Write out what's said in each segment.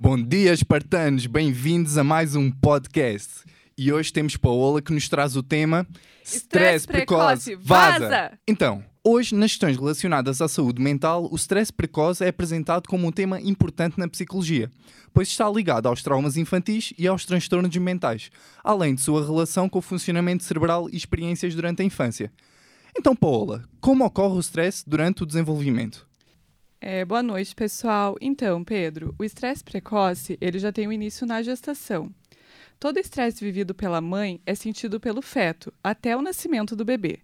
Bom dia, espartanos, bem-vindos a mais um podcast. E hoje temos Paola que nos traz o tema Stress precoce, vaza! Então, hoje, nas questões relacionadas à saúde mental, o stress precoce é apresentado como um tema importante na psicologia, pois está ligado aos traumas infantis e aos transtornos mentais, além de sua relação com o funcionamento cerebral e experiências durante a infância. Então, Paola, como ocorre o stress durante o desenvolvimento? É, boa noite, pessoal. Então, Pedro, o estresse precoce ele já tem o início na gestação. Todo estresse vivido pela mãe é sentido pelo feto até o nascimento do bebê.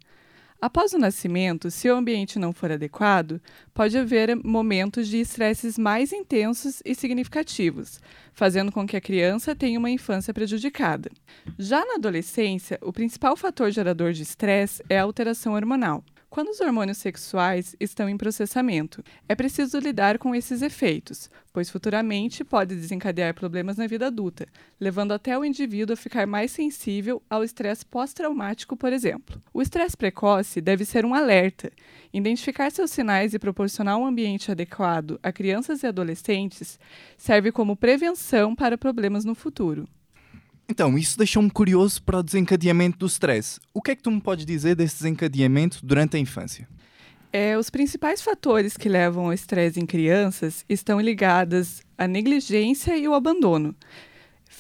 Após o nascimento, se o ambiente não for adequado, pode haver momentos de estresses mais intensos e significativos, fazendo com que a criança tenha uma infância prejudicada. Já na adolescência, o principal fator gerador de estresse é a alteração hormonal. Quando os hormônios sexuais estão em processamento, é preciso lidar com esses efeitos, pois futuramente pode desencadear problemas na vida adulta, levando até o indivíduo a ficar mais sensível ao estresse pós-traumático, por exemplo. O estresse precoce deve ser um alerta. Identificar seus sinais e proporcionar um ambiente adequado a crianças e adolescentes serve como prevenção para problemas no futuro. Então, isso deixou-me curioso para o desencadeamento do stress. O que é que tu me podes dizer desse desencadeamento durante a infância? É, os principais fatores que levam ao estresse em crianças estão ligados à negligência e o abandono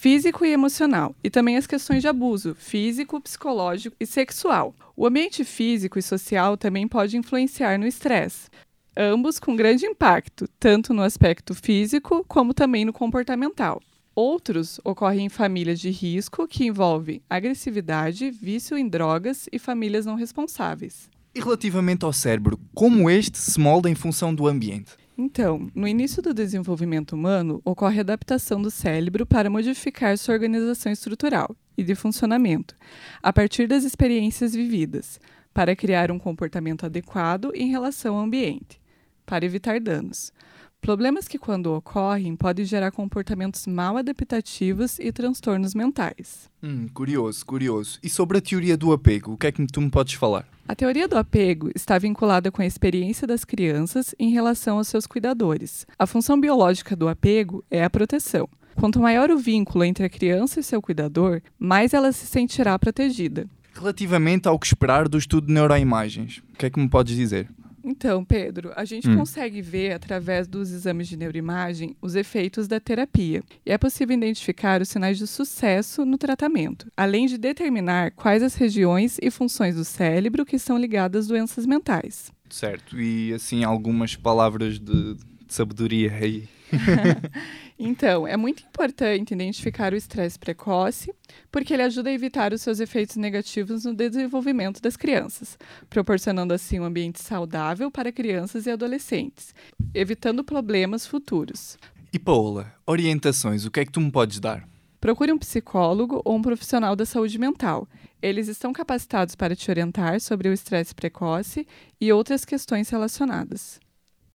físico e emocional, e também as questões de abuso físico, psicológico e sexual. O ambiente físico e social também pode influenciar no estresse, ambos com grande impacto, tanto no aspecto físico como também no comportamental. Outros ocorrem em famílias de risco que envolvem agressividade, vício em drogas e famílias não responsáveis. E relativamente ao cérebro, como este se molda em função do ambiente? Então, no início do desenvolvimento humano, ocorre a adaptação do cérebro para modificar sua organização estrutural e de funcionamento, a partir das experiências vividas, para criar um comportamento adequado em relação ao ambiente, para evitar danos. Problemas que, quando ocorrem, podem gerar comportamentos mal adaptativos e transtornos mentais. Hum, curioso, curioso. E sobre a teoria do apego, o que é que tu me podes falar? A teoria do apego está vinculada com a experiência das crianças em relação aos seus cuidadores. A função biológica do apego é a proteção. Quanto maior o vínculo entre a criança e seu cuidador, mais ela se sentirá protegida. Relativamente ao que esperar do estudo de neuroimagens, o que é que me podes dizer? Então, Pedro, a gente hum. consegue ver através dos exames de neuroimagem os efeitos da terapia e é possível identificar os sinais de sucesso no tratamento, além de determinar quais as regiões e funções do cérebro que estão ligadas às doenças mentais. Certo, e assim algumas palavras de, de sabedoria aí. Então, é muito importante identificar o estresse precoce, porque ele ajuda a evitar os seus efeitos negativos no desenvolvimento das crianças, proporcionando assim um ambiente saudável para crianças e adolescentes, evitando problemas futuros. E Paola, orientações, o que é que tu me podes dar? Procure um psicólogo ou um profissional da saúde mental. Eles estão capacitados para te orientar sobre o estresse precoce e outras questões relacionadas.